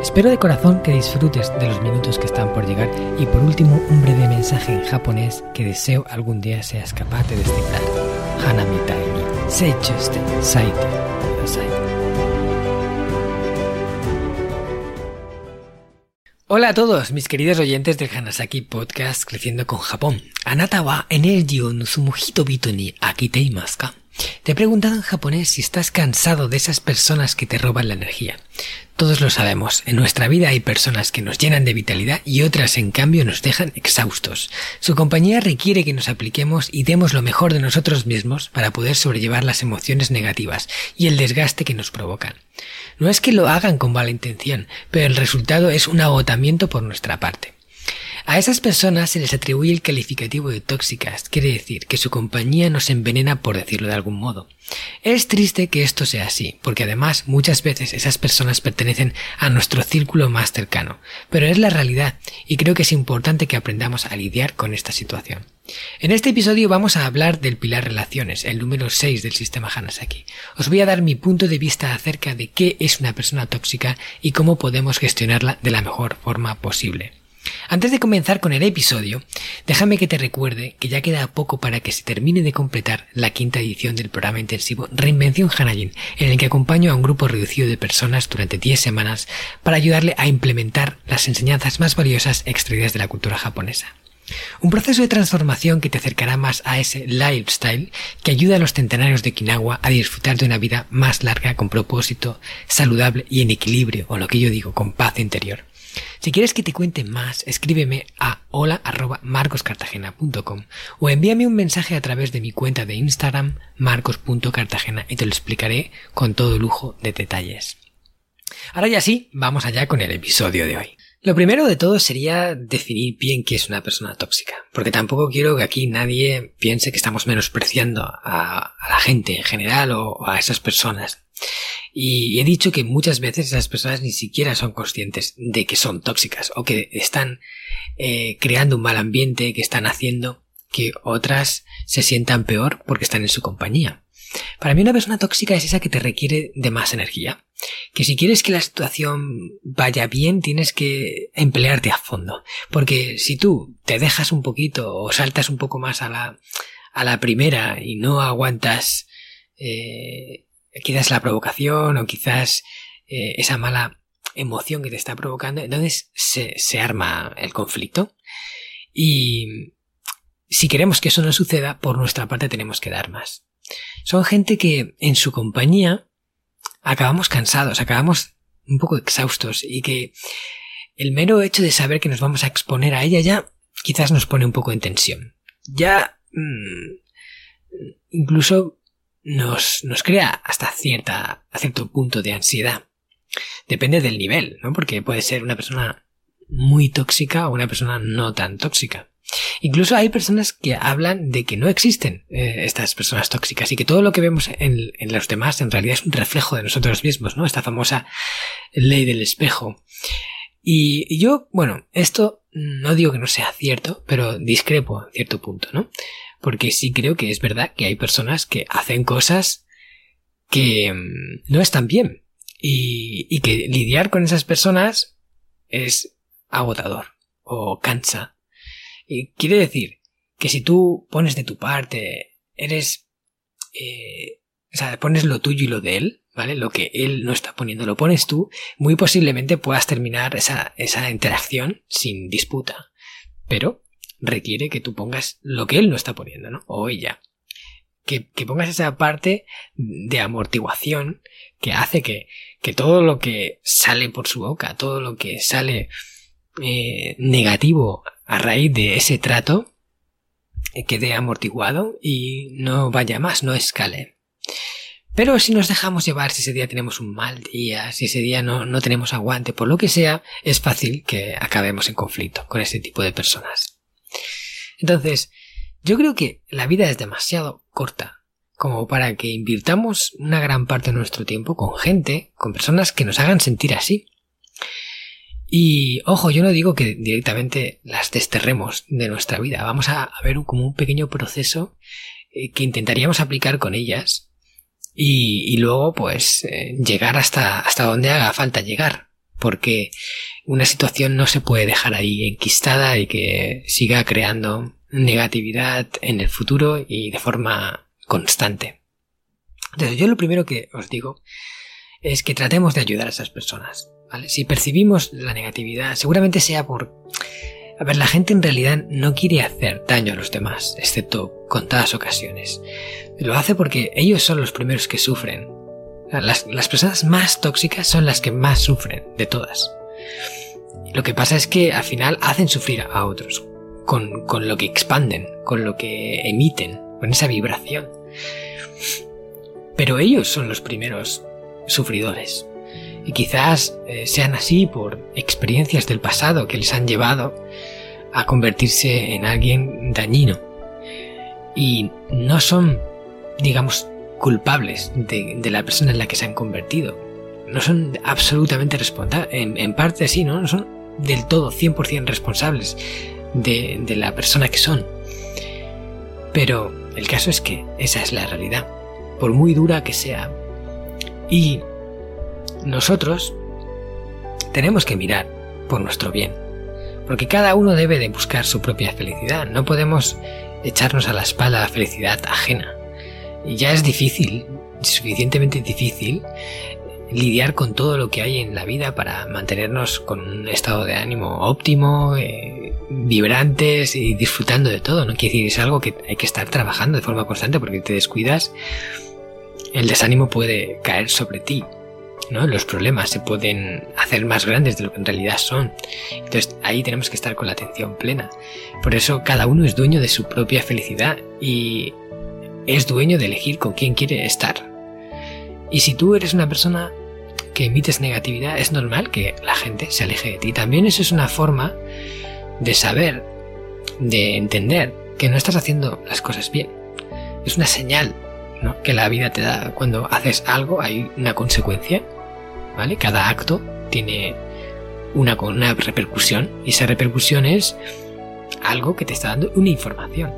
Espero de corazón que disfrutes de los minutos que están por llegar y por último un breve mensaje en japonés que deseo algún día seas capaz de descifrar. Hanami ni seichuste saite. Hola a todos, mis queridos oyentes del Hanasaki Podcast Creciendo con Japón. Anata wa energy o nusumu hitobito ni akiteimasu ka? Te he preguntado en japonés si estás cansado de esas personas que te roban la energía. Todos lo sabemos, en nuestra vida hay personas que nos llenan de vitalidad y otras en cambio nos dejan exhaustos. Su compañía requiere que nos apliquemos y demos lo mejor de nosotros mismos para poder sobrellevar las emociones negativas y el desgaste que nos provocan. No es que lo hagan con mala intención, pero el resultado es un agotamiento por nuestra parte. A esas personas se les atribuye el calificativo de tóxicas, quiere decir que su compañía nos envenena por decirlo de algún modo. Es triste que esto sea así, porque además muchas veces esas personas pertenecen a nuestro círculo más cercano, pero es la realidad y creo que es importante que aprendamos a lidiar con esta situación. En este episodio vamos a hablar del pilar relaciones, el número 6 del sistema Hanasaki. Os voy a dar mi punto de vista acerca de qué es una persona tóxica y cómo podemos gestionarla de la mejor forma posible. Antes de comenzar con el episodio, déjame que te recuerde que ya queda poco para que se termine de completar la quinta edición del programa intensivo Reinvención Hanajin, en el que acompaño a un grupo reducido de personas durante 10 semanas para ayudarle a implementar las enseñanzas más valiosas extraídas de la cultura japonesa. Un proceso de transformación que te acercará más a ese lifestyle que ayuda a los centenarios de Okinawa a disfrutar de una vida más larga con propósito, saludable y en equilibrio, o lo que yo digo, con paz interior. Si quieres que te cuente más, escríbeme a hola.marcoscartagena.com o envíame un mensaje a través de mi cuenta de Instagram marcos.cartagena y te lo explicaré con todo lujo de detalles. Ahora ya sí, vamos allá con el episodio de hoy. Lo primero de todo sería definir bien qué es una persona tóxica, porque tampoco quiero que aquí nadie piense que estamos menospreciando a, la gente en general o a esas personas. Y he dicho que muchas veces esas personas ni siquiera son conscientes de que son tóxicas o que están eh, creando un mal ambiente, que están haciendo que otras se sientan peor porque están en su compañía. Para mí una persona tóxica es esa que te requiere de más energía. Que si quieres que la situación vaya bien, tienes que emplearte a fondo. Porque si tú te dejas un poquito o saltas un poco más a la, a la primera y no aguantas eh, quizás la provocación o quizás eh, esa mala emoción que te está provocando, entonces se, se arma el conflicto. Y si queremos que eso no suceda, por nuestra parte tenemos que dar más. Son gente que en su compañía acabamos cansados, acabamos un poco exhaustos y que el mero hecho de saber que nos vamos a exponer a ella ya quizás nos pone un poco en tensión. Ya mmm, incluso nos, nos crea hasta cierta, a cierto punto de ansiedad. Depende del nivel, ¿no? Porque puede ser una persona muy tóxica o una persona no tan tóxica. Incluso hay personas que hablan de que no existen eh, estas personas tóxicas y que todo lo que vemos en, en, los demás en realidad es un reflejo de nosotros mismos, ¿no? Esta famosa ley del espejo. Y, yo, bueno, esto no digo que no sea cierto, pero discrepo a cierto punto, ¿no? porque sí creo que es verdad que hay personas que hacen cosas que mm, no están bien y, y que lidiar con esas personas es agotador o cansa. Y quiere decir que si tú pones de tu parte, eres, eh, o sea, pones lo tuyo y lo de él, ¿vale? Lo que él no está poniendo, lo pones tú, muy posiblemente puedas terminar esa, esa interacción sin disputa. Pero requiere que tú pongas lo que él no está poniendo, ¿no? O ella. Que, que pongas esa parte de amortiguación que hace que, que, todo lo que sale por su boca, todo lo que sale eh, negativo a raíz de ese trato, eh, quede amortiguado y no vaya más, no escale. Pero si nos dejamos llevar, si ese día tenemos un mal día, si ese día no, no tenemos aguante, por lo que sea, es fácil que acabemos en conflicto con este tipo de personas. Entonces, Yo creo que la vida es demasiado corta como para que invirtamos una gran parte de nuestro tiempo con gente, con personas que nos hagan sentir así. Y ojo, yo no digo que directamente las desterremos de nuestra vida. Vamos a, ver como un pequeño proceso eh, que intentaríamos aplicar con ellas y, luego pues eh, llegar hasta, hasta donde haga falta llegar. Porque una situación no se puede dejar ahí enquistada y que siga creando negatividad en el futuro y de forma constante. Entonces yo lo primero que os digo es que tratemos de ayudar a esas personas. Si percibimos la negatividad, seguramente sea por... A ver, la gente en realidad no quiere hacer daño a los demás, excepto contadas ocasiones. Lo hace porque ellos son los primeros que sufren. Las, las personas más tóxicas son las que más sufren de todas. Lo que pasa es que al final hacen sufrir a otros, con, con lo que expanden, con lo que emiten, con esa vibración. Pero ellos son los primeros sufridores. Y quizás eh, sean así por experiencias del pasado que les han llevado a convertirse en alguien dañino. Y no son, digamos, culpables de, la persona en la que se han convertido. No son absolutamente responsables. En, parte sí, ¿no? No son del todo 100% responsables de, de la persona que son. Pero el caso es que esa es la realidad, por muy dura que sea. Y nosotros tenemos que mirar por nuestro bien, porque cada uno debe de buscar su propia felicidad, no podemos echarnos a la espalda la felicidad ajena. Y ya es difícil, suficientemente difícil, lidiar con todo lo que hay en la vida para mantenernos con un estado de ánimo óptimo, eh, vibrantes y disfrutando de todo. No quiere decir, es algo que hay que estar trabajando de forma constante porque te descuidas, el desánimo puede caer sobre ti. ¿No? Los problemas se pueden hacer más grandes de lo que en realidad son. Entonces ahí tenemos que estar con la atención plena. Por eso cada uno es dueño de su propia felicidad y es dueño de elegir con quién quiere estar. Y si tú eres una persona que emites negatividad, es normal que la gente se aleje de ti. También eso es una forma de saber, de entender que no estás haciendo las cosas bien. Es una señal que la vida te da cuando haces algo, hay una consecuencia ¿vale? Cada acto tiene una, una repercusión y esa repercusión es algo que te está dando una información.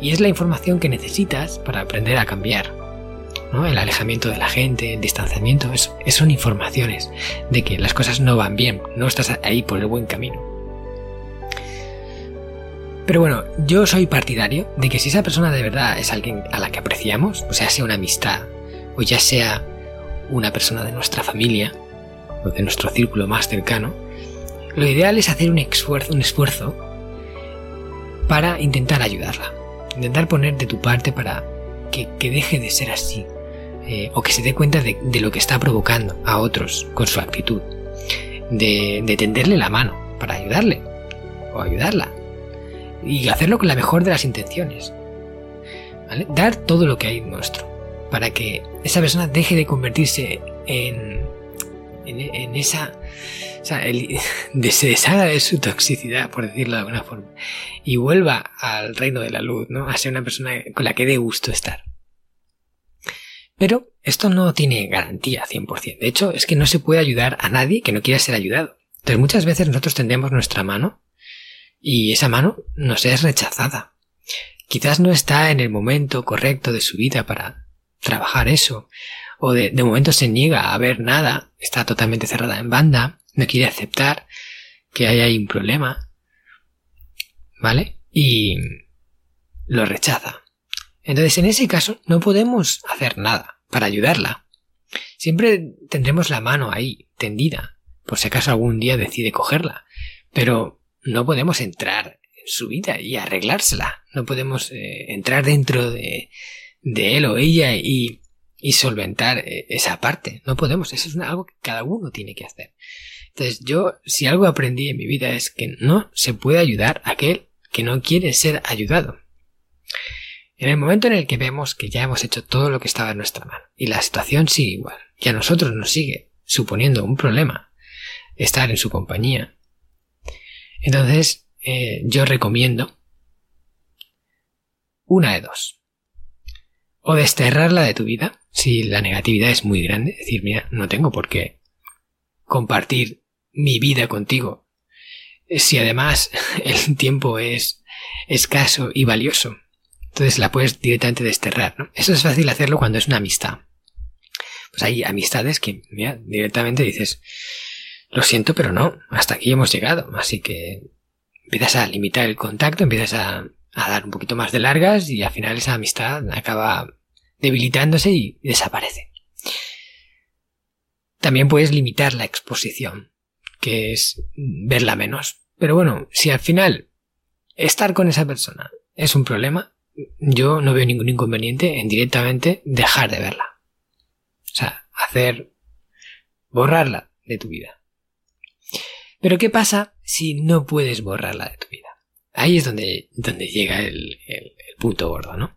Y es la información que necesitas para aprender a cambiar. El alejamiento de la gente, el distanciamiento, es, son informaciones de que las cosas no van bien, no estás ahí por el buen camino. Pero bueno, yo soy partidario de que si esa persona de verdad es alguien a la que apreciamos, o sea, sea una amistad, o ya sea una persona de nuestra familia, de nuestro círculo más cercano, lo ideal es hacer un esfuerzo, un esfuerzo para intentar ayudarla. Intentar poner de tu parte para que, deje de ser así. Eh, o que se dé cuenta de, lo que está provocando a otros con su actitud. De, tenderle la mano para ayudarle. O ayudarla. Y hacerlo con la mejor de las intenciones. Dar todo lo que hay nuestro. Para que esa persona deje de convertirse en en, esa... O sea, se deshaga de su toxicidad, por decirlo de alguna forma, y vuelva al reino de la luz, ¿no? A ser una persona con la que dé gusto estar. Pero esto no tiene garantía 100%. De hecho, es que no se puede ayudar a nadie que no quiera ser ayudado. Entonces muchas veces nosotros tendemos nuestra mano y esa mano nos es rechazada. Quizás no está en el momento correcto de su vida para trabajar eso, o de, momento se niega a ver nada, está totalmente cerrada en banda, no quiere aceptar que hay ahí un problema, ¿vale? Y lo rechaza. Entonces, en ese caso, no podemos hacer nada para ayudarla. Siempre tendremos la mano ahí, tendida, por si acaso algún día decide cogerla. Pero no podemos entrar en su vida y arreglársela. No podemos eh, entrar dentro de, de él o ella y y solventar eh, esa parte. No podemos, eso es algo que cada uno tiene que hacer. Entonces yo, si algo aprendí en mi vida es que no se puede ayudar a aquel que no quiere ser ayudado. En el momento en el que vemos que ya hemos hecho todo lo que estaba en nuestra mano y la situación sigue igual y a nosotros nos sigue suponiendo un problema estar en su compañía, entonces eh, yo recomiendo una de dos. O desterrarla de tu vida, si la negatividad es muy grande, decir, mira, no tengo por qué compartir mi vida contigo. Si además el tiempo es escaso y valioso, entonces la puedes directamente desterrar, ¿no? Eso es fácil hacerlo cuando es una amistad. Pues hay amistades que, mira, directamente dices, lo siento, pero no, hasta aquí hemos llegado. Así que empiezas a limitar el contacto, empiezas a, dar un poquito más de largas y al final esa amistad acaba debilitándose y desaparece. También puedes limitar la exposición, que es verla menos. Pero bueno, si al final estar con esa persona es un problema, yo no veo ningún inconveniente en directamente dejar de verla. O sea, hacer borrarla de tu vida. Pero ¿qué pasa si no puedes borrarla de tu vida? Ahí es donde, donde llega el, el punto gordo, ¿no?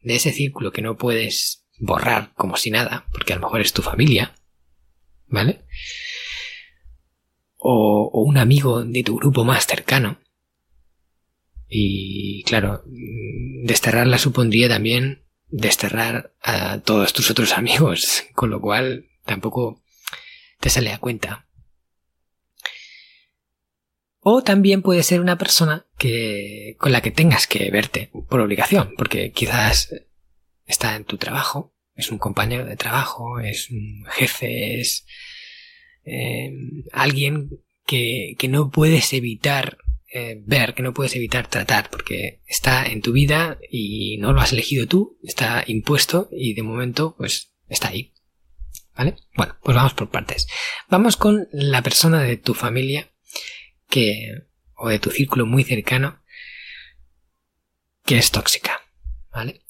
de ese círculo que no puedes borrar como si nada, porque a lo mejor es tu familia, ¿vale? O, un amigo de tu grupo más cercano. Y claro, desterrarla supondría también desterrar a todos tus otros amigos, con lo cual tampoco te sale a cuenta. O también puede ser una persona que, con la que tengas que verte por obligación, porque quizás está en tu trabajo, es un compañero de trabajo, es un jefe, es eh, alguien que, que, no puedes evitar eh, ver, que no puedes evitar tratar, porque está en tu vida y no lo has elegido tú, está impuesto y de momento pues está ahí. ¿Vale? Bueno, pues vamos por partes. Vamos con la persona de tu familia que, o de tu círculo muy cercano, que es tóxica, ¿vale?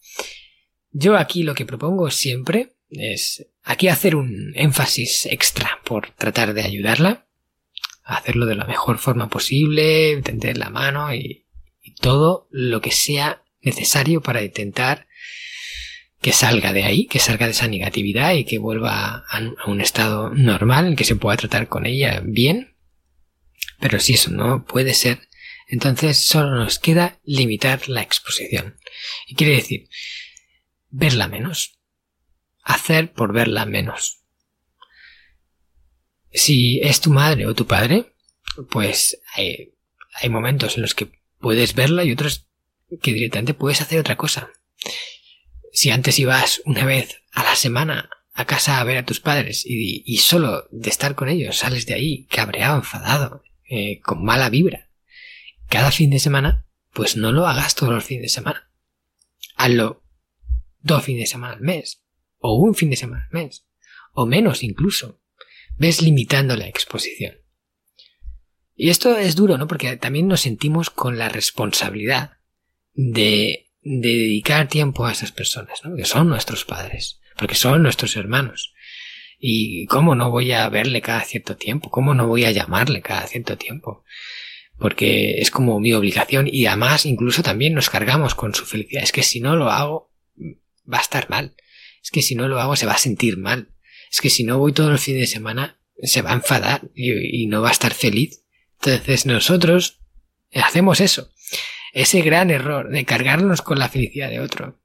Yo aquí lo que propongo siempre es aquí hacer un énfasis extra por tratar de ayudarla, hacerlo de la mejor forma posible, tender la mano y, y todo lo que sea necesario para intentar que salga de ahí, que salga de esa negatividad y que vuelva a, un estado normal en que se pueda tratar con ella bien pero si eso no puede ser, entonces solo nos queda limitar la exposición. Y quiere decir, verla menos. Hacer por verla menos. Si es tu madre o tu padre, pues hay, momentos en los que puedes verla y otros que directamente puedes hacer otra cosa. Si antes ibas una vez a la semana a casa a ver a tus padres y, y, solo de estar con ellos sales de ahí cabreado, enfadado, eh, con mala vibra cada fin de semana, pues no lo hagas todos los fines de semana. Hazlo dos fines de semana al mes, o un fin de semana al mes, o menos incluso. Ves limitando la exposición. Y esto es duro, ¿no? Porque también nos sentimos con la responsabilidad de, de dedicar tiempo a esas personas, ¿no? Que son nuestros padres, porque son nuestros hermanos. ¿Y cómo no voy a verle cada cierto tiempo? ¿Cómo no voy a llamarle cada cierto tiempo? Porque es como mi obligación y además incluso también nos cargamos con su felicidad. Es que si no lo hago, va a estar mal. Es que si no lo hago, se va a sentir mal. Es que si no voy todos los fines de semana, se va a enfadar y, no va a estar feliz. Entonces nosotros hacemos eso. Ese gran error de cargarnos con la felicidad de otro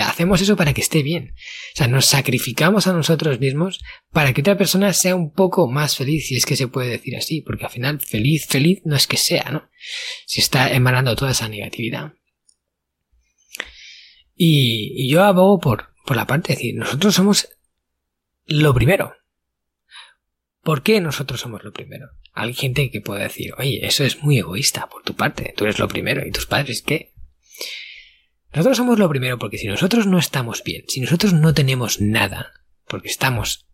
hacemos eso para que esté bien. O sea, nos sacrificamos a nosotros mismos para que otra persona sea un poco más feliz, si es que se puede decir así, porque al final feliz, feliz no es que sea, ¿no? Si está emanando toda esa negatividad. Y, yo abogo por, por la parte de decir, nosotros somos lo primero. ¿Por qué nosotros somos lo primero? Hay gente que puede decir, oye, eso es muy egoísta por tu parte, tú eres lo primero, ¿y tus padres qué? Nosotros somos lo primero porque si nosotros no estamos bien, si nosotros no tenemos nada, porque estamos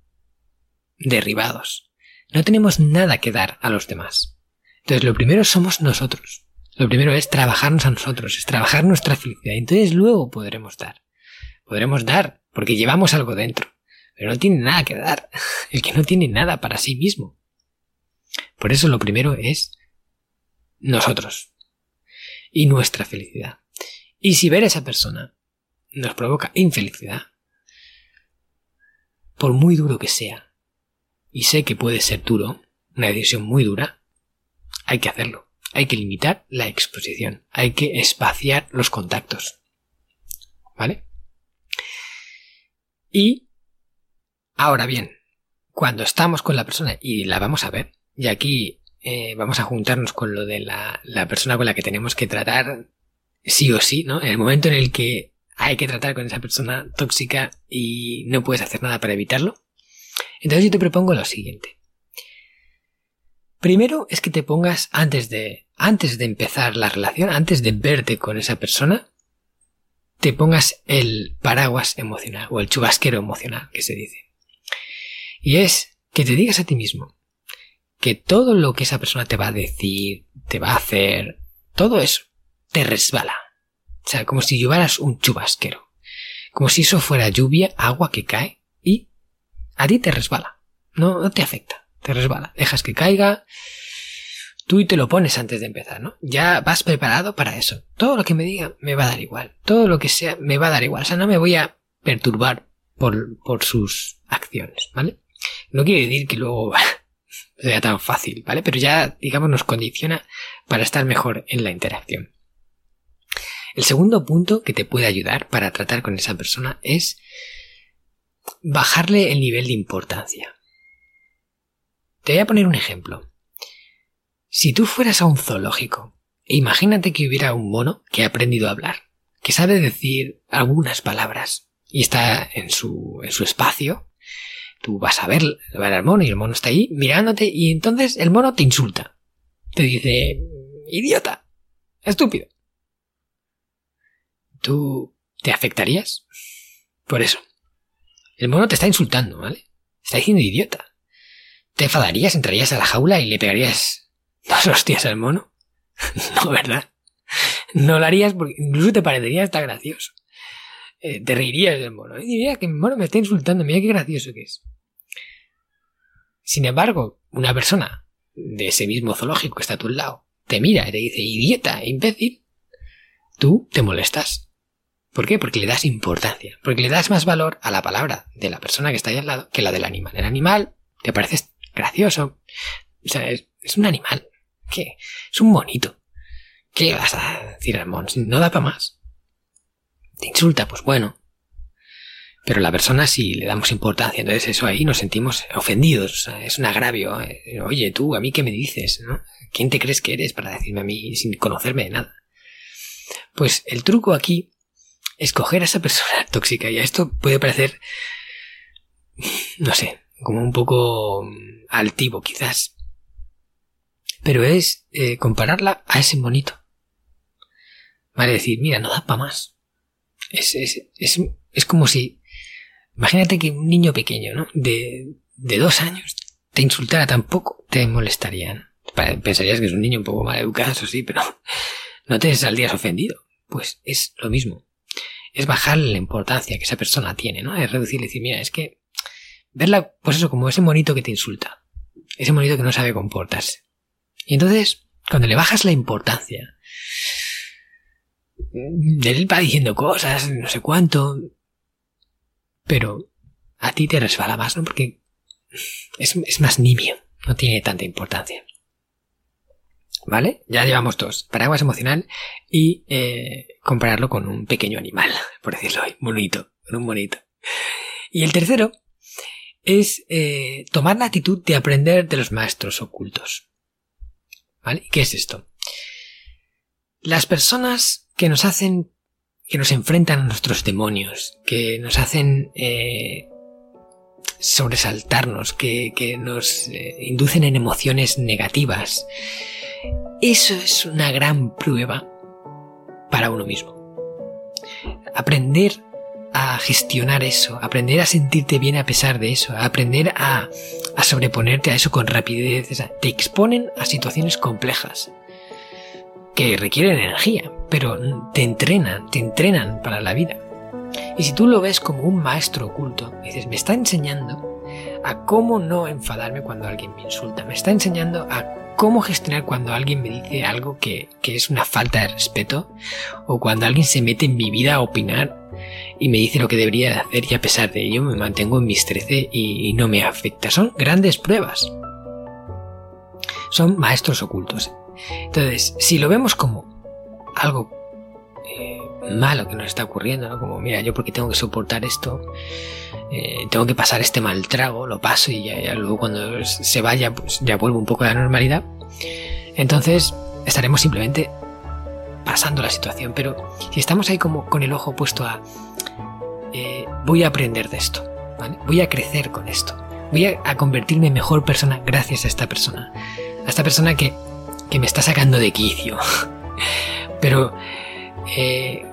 derribados, no tenemos nada que dar a los demás. Entonces lo primero somos nosotros. Lo primero es trabajarnos a nosotros, es trabajar nuestra felicidad. Entonces luego podremos dar. Podremos dar, porque llevamos algo dentro. Pero no tiene nada que dar. El que no tiene nada para sí mismo. Por eso lo primero es nosotros. Y nuestra felicidad. Y si ver a esa persona nos provoca infelicidad, por muy duro que sea, y sé que puede ser duro, una decisión muy dura, hay que hacerlo. Hay que limitar la exposición. Hay que espaciar los contactos. ¿Vale? Y ahora bien, cuando estamos con la persona y la vamos a ver, y aquí eh, vamos a juntarnos con lo de la, la persona con la que tenemos que tratar sí o sí, ¿no? En el momento en el que hay que tratar con esa persona tóxica y no puedes hacer nada para evitarlo. Entonces yo te propongo lo siguiente. Primero es que te pongas antes de, antes de empezar la relación, antes de verte con esa persona, te pongas el paraguas emocional o el chubasquero emocional que se dice. Y es que te digas a ti mismo que todo lo que esa persona te va a decir, te va a hacer, todo eso te resbala. O sea, como si llevaras un chubasquero. Como si eso fuera lluvia, agua que cae y a ti te resbala. No, no te afecta te resbala. Dejas que caiga, tú y te lo pones antes de empezar, ¿no? Ya vas preparado para eso. Todo lo que me diga me va a dar igual. Todo lo que sea me va a dar igual. O sea, no me voy a perturbar por, por sus acciones, ¿vale? No quiere decir que luego sea tan fácil, ¿vale? Pero ya, digamos, nos condiciona para estar mejor en la interacción. El segundo punto que te puede ayudar para tratar con esa persona es bajarle el nivel de importancia. Te voy a poner un ejemplo. Si tú fueras a un zoológico, imagínate que hubiera un mono que ha aprendido a hablar, que sabe decir algunas palabras, y está en su, en su espacio, tú vas a ver, ver al mono y el mono está ahí mirándote y entonces el mono te insulta. Te dice, idiota, estúpido. ¿Tú te afectarías? Por eso. El mono te está insultando, ¿vale? Está diciendo idiota. ¿Te enfadarías? ¿Entrarías a la jaula y le pegarías dos hostias al mono? no, ¿verdad? No lo harías porque incluso te parecería hasta gracioso. Eh, te reirías del mono. Y que el mono me está insultando, mira qué gracioso que es. Sin embargo, una persona de ese mismo zoológico que está a tu lado te mira y te dice, idiota, imbécil, tú te molestas. ¿Por qué? Porque le das importancia, porque le das más valor a la palabra de la persona que está ahí al lado que la del animal. El animal te parece gracioso. O sea, es, un animal. ¿Qué? Es un monito. ¿Qué le vas a decir al mon? No da para más. Te insulta, pues bueno. Pero la persona sí le damos importancia, entonces eso ahí nos sentimos ofendidos, es un agravio. Eh, oye, tú, ¿a mí qué me dices? ¿no? ¿Quién te crees que eres para decirme a mí sin conocerme de nada? Pues el truco aquí es coger a esa persona tóxica y a esto puede parecer, no sé, como un poco mm, altivo quizás. Pero es eh, compararla a ese monito. Vale, decir, mira, no da para más. Es, es, es, es, como si... Imagínate que un niño pequeño, ¿no? De, de dos años te insultara tampoco, te molestarían. Pensarías que es un niño un poco mal educado, eso sí, pero no te saldrías ofendido. Pues es lo mismo. Es bajarle la importancia que esa persona tiene, ¿no? Es reducirle y decir, mira, es que verla, pues eso, como ese monito que te insulta. Ese monito que no sabe comportarse. Y entonces, cuando le bajas la importancia, él va diciendo cosas, no sé cuánto, pero a ti te resbala más, ¿no? Porque es, más nimio, no tiene tanta importancia. ¿Vale? Ya llevamos dos. Paraguas emocional y eh, compararlo con un pequeño animal, por decirlo hoy. Monito, con un monito. Y el tercero es eh, tomar la actitud de aprender de los maestros ocultos. ¿Vale? ¿Qué es esto? Las personas que nos hacen, que nos enfrentan a nuestros demonios, que nos hacen eh, sobresaltarnos, que, nos eh, inducen en emociones negativas. Eso es una gran prueba para uno mismo. Aprender a gestionar eso, aprender a sentirte bien a pesar de eso, aprender a, a sobreponerte a eso con rapidez, te exponen a situaciones complejas que requieren energía, pero te entrenan, te entrenan para la vida. Y si tú lo ves como un maestro oculto, dices, me está enseñando a cómo no enfadarme cuando alguien me insulta, me está enseñando a cómo gestionar cuando alguien me dice algo que, es una falta de respeto, o cuando alguien se mete en mi vida a opinar y me dice lo que debería de hacer y a pesar de ello me mantengo en mis 13 y, no me afecta. Son grandes pruebas. Son maestros ocultos. Entonces, si lo vemos como algo eh, malo que nos está ocurriendo, ¿no? Como, mira, yo porque tengo que soportar esto, eh, tengo que pasar este mal trago, lo paso y ya, luego cuando se vaya, pues ya vuelvo un poco a la normalidad. Entonces, estaremos simplemente pasando la situación. Pero si estamos ahí como con el ojo puesto a, eh, voy a aprender de esto, Voy a crecer con esto. Voy a, convertirme en mejor persona gracias a esta persona. A esta persona que, que me está sacando de quicio. Pero eh,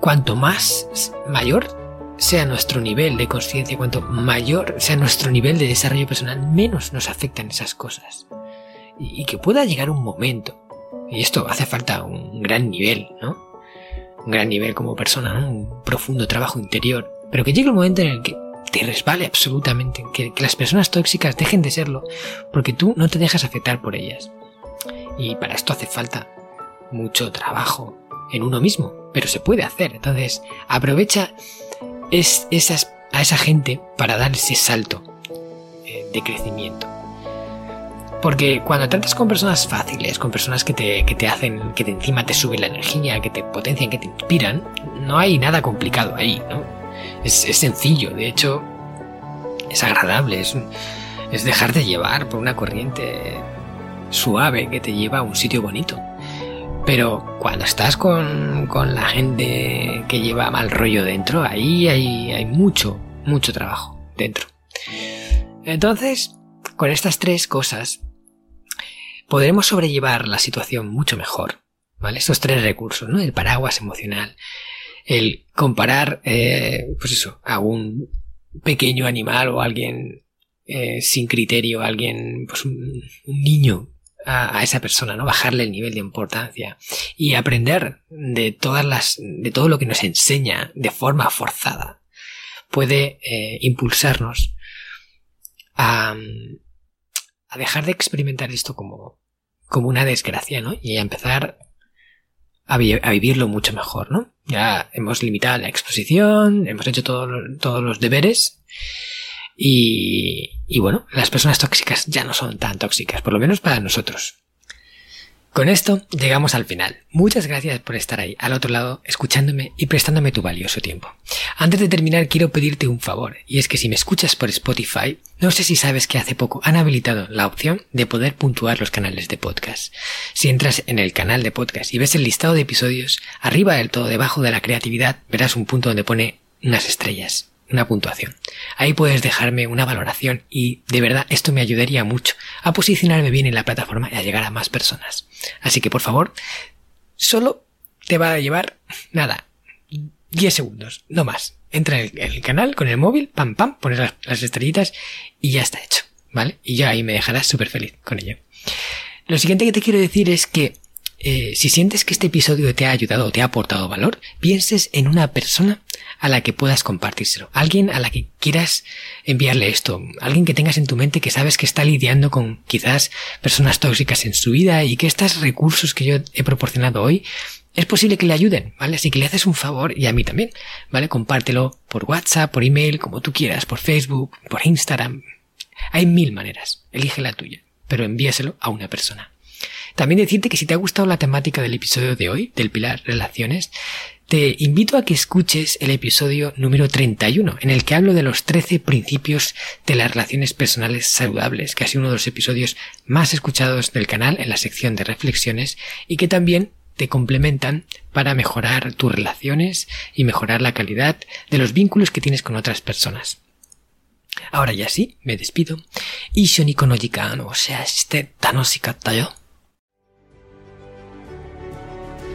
cuanto más mayor sea nuestro nivel de conciencia, cuanto mayor sea nuestro nivel de desarrollo personal, menos nos afectan esas cosas. Y, que pueda llegar un momento, y esto hace falta un gran nivel, ¿no? Un gran nivel como persona, un profundo trabajo interior, pero que llegue un momento en el que te resbale absolutamente, que, que las personas tóxicas dejen de serlo, porque tú no te dejas afectar por ellas. Y para esto hace falta mucho trabajo en uno mismo, pero se puede hacer. Entonces, aprovecha es, esas, a esa gente para dar ese salto eh, de crecimiento. Porque cuando tratas con personas fáciles, con personas que te, que te hacen, que de encima te suben la energía, que te potencian, que te inspiran, no hay nada complicado ahí, ¿no? Es, es sencillo, de hecho, es agradable, es, es dejarte llevar por una corriente suave que te lleva a un sitio bonito. Pero cuando estás con, con la gente que lleva mal rollo dentro, ahí hay, hay mucho, mucho trabajo dentro. Entonces, con estas tres cosas, podremos sobrellevar la situación mucho mejor. ¿Vale? Estos tres recursos, ¿no? El paraguas emocional, el comparar, eh, pues eso, a un pequeño animal o alguien eh, sin criterio, alguien, pues un niño a, esa persona, ¿no? Bajarle el nivel de importancia y aprender de todas las, de todo lo que nos enseña de forma forzada puede eh, impulsarnos a, a dejar de experimentar esto como, como una desgracia, ¿no? Y a empezar a, a, vivirlo mucho mejor, ¿no? Ya hemos limitado la exposición, hemos hecho todos los deberes y, bueno, las personas tóxicas ya no son tan tóxicas, por lo menos para nosotros. Con esto llegamos al final. Muchas gracias por estar ahí, al otro lado, escuchándome y prestándome tu valioso tiempo. Antes de terminar, quiero pedirte un favor, y es que si me escuchas por Spotify, no sé si sabes que hace poco han habilitado la opción de poder puntuar los canales de podcast. Si entras en el canal de podcast y ves el listado de episodios, arriba del todo, debajo de la creatividad, verás un punto donde pone unas estrellas una puntuación. Ahí puedes dejarme una valoración y de verdad esto me ayudaría mucho a posicionarme bien en la plataforma y a llegar a más personas. Así que por favor, solo te va a llevar nada, 10 segundos, no más. Entra en el, canal con el móvil, pam pam, pones las, estrellitas y ya está hecho, ¿vale? Y ya ahí me dejarás súper feliz con ello. Lo siguiente que te quiero decir es que eh, si sientes que este episodio te ha ayudado o te ha aportado valor, pienses en una persona a la que puedas compartírselo, alguien a la que quieras enviarle esto, alguien que tengas en tu mente que sabes que está lidiando con quizás personas tóxicas en su vida y que estos recursos que yo he proporcionado hoy es posible que le ayuden, ¿vale? Así que le haces un favor y a mí también, ¿vale? Compártelo por WhatsApp, por email, como tú quieras, por Facebook, por Instagram. Hay mil maneras, elige la tuya, pero envíaselo a una persona. También decirte que si te ha gustado la temática del episodio de hoy, del pilar relaciones, te invito a que escuches el episodio número 31, en el que hablo de los 13 principios de las relaciones personales saludables, que ha sido uno de los episodios más escuchados del canal en la sección de reflexiones y que también te complementan para mejorar tus relaciones y mejorar la calidad de los vínculos que tienes con otras personas. Ahora ya sí, me despido. Y no o sea, este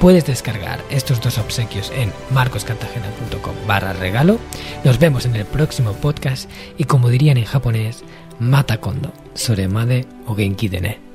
Puedes descargar estos dos obsequios en marcoscartagena.com barra regalo. Nos vemos en el próximo podcast y como dirían en japonés, mata kondo, soremade o genki.